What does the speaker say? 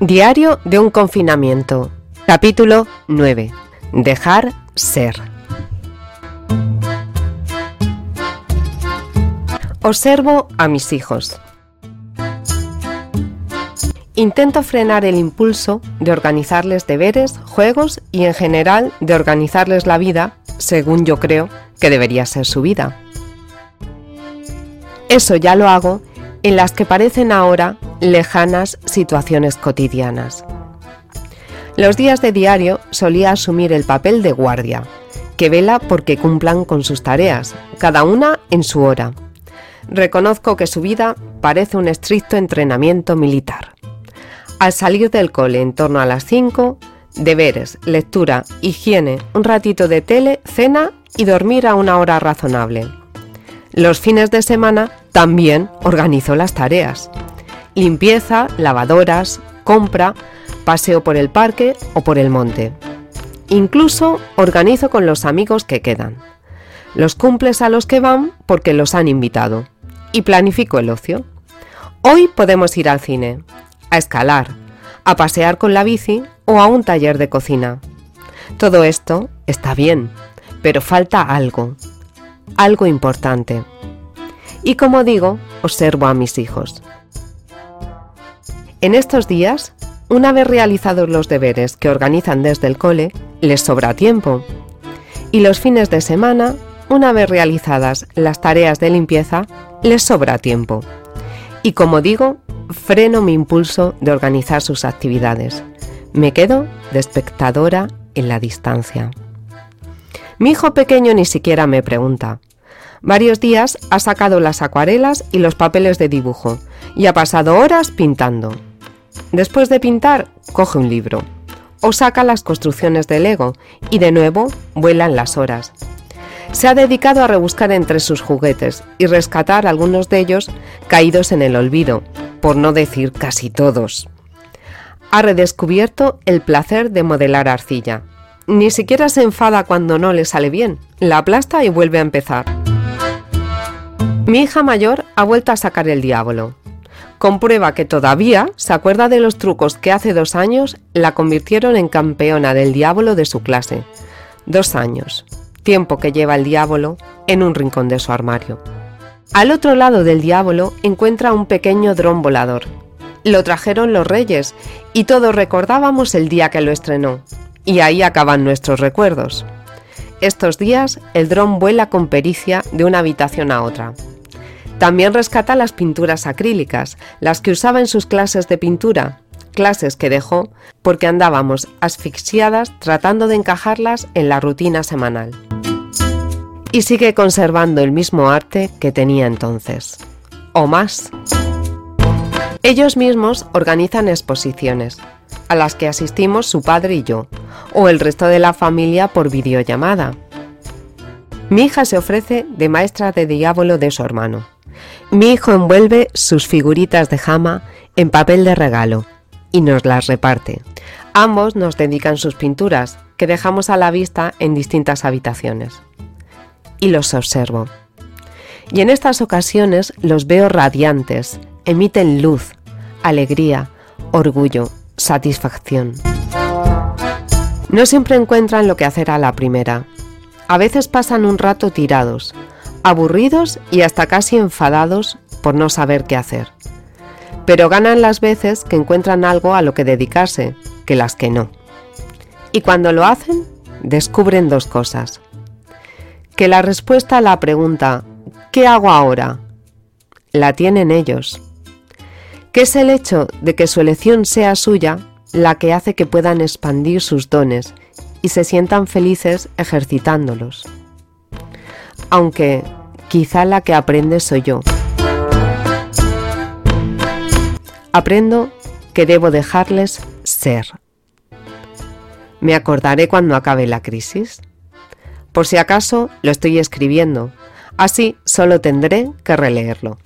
Diario de un confinamiento. Capítulo 9. Dejar ser. Observo a mis hijos. Intento frenar el impulso de organizarles deberes, juegos y en general de organizarles la vida según yo creo que debería ser su vida. Eso ya lo hago en las que parecen ahora lejanas situaciones cotidianas. Los días de diario solía asumir el papel de guardia, que vela porque cumplan con sus tareas, cada una en su hora. Reconozco que su vida parece un estricto entrenamiento militar. Al salir del cole en torno a las 5, deberes, lectura, higiene, un ratito de tele, cena y dormir a una hora razonable. Los fines de semana también organizo las tareas. Limpieza, lavadoras, compra, paseo por el parque o por el monte. Incluso organizo con los amigos que quedan. Los cumples a los que van porque los han invitado. Y planifico el ocio. Hoy podemos ir al cine, a escalar, a pasear con la bici o a un taller de cocina. Todo esto está bien, pero falta algo, algo importante. Y como digo, observo a mis hijos. En estos días, una vez realizados los deberes que organizan desde el cole, les sobra tiempo. Y los fines de semana, una vez realizadas las tareas de limpieza, les sobra tiempo. Y como digo, freno mi impulso de organizar sus actividades. Me quedo de espectadora en la distancia. Mi hijo pequeño ni siquiera me pregunta. Varios días ha sacado las acuarelas y los papeles de dibujo y ha pasado horas pintando. Después de pintar, coge un libro o saca las construcciones de Lego y de nuevo vuelan las horas. Se ha dedicado a rebuscar entre sus juguetes y rescatar algunos de ellos caídos en el olvido, por no decir casi todos. Ha redescubierto el placer de modelar arcilla. Ni siquiera se enfada cuando no le sale bien, la aplasta y vuelve a empezar. Mi hija mayor ha vuelto a sacar el diablo. Comprueba que todavía se acuerda de los trucos que hace dos años la convirtieron en campeona del diablo de su clase. Dos años, tiempo que lleva el diablo en un rincón de su armario. Al otro lado del diablo encuentra un pequeño dron volador. Lo trajeron los reyes y todos recordábamos el día que lo estrenó. Y ahí acaban nuestros recuerdos. Estos días el dron vuela con pericia de una habitación a otra. También rescata las pinturas acrílicas, las que usaba en sus clases de pintura, clases que dejó porque andábamos asfixiadas tratando de encajarlas en la rutina semanal y sigue conservando el mismo arte que tenía entonces, o más. Ellos mismos organizan exposiciones, a las que asistimos su padre y yo, o el resto de la familia por videollamada. Mi hija se ofrece de maestra de diablo de su hermano. Mi hijo envuelve sus figuritas de jama en papel de regalo y nos las reparte. Ambos nos dedican sus pinturas, que dejamos a la vista en distintas habitaciones y los observo. Y en estas ocasiones los veo radiantes, emiten luz, alegría, orgullo, satisfacción. No siempre encuentran lo que hacer a la primera. A veces pasan un rato tirados, aburridos y hasta casi enfadados por no saber qué hacer. Pero ganan las veces que encuentran algo a lo que dedicarse, que las que no. Y cuando lo hacen, descubren dos cosas que la respuesta a la pregunta ¿qué hago ahora? la tienen ellos. Que es el hecho de que su elección sea suya la que hace que puedan expandir sus dones y se sientan felices ejercitándolos. Aunque quizá la que aprende soy yo. Aprendo que debo dejarles ser. Me acordaré cuando acabe la crisis. Por si acaso lo estoy escribiendo, así solo tendré que releerlo.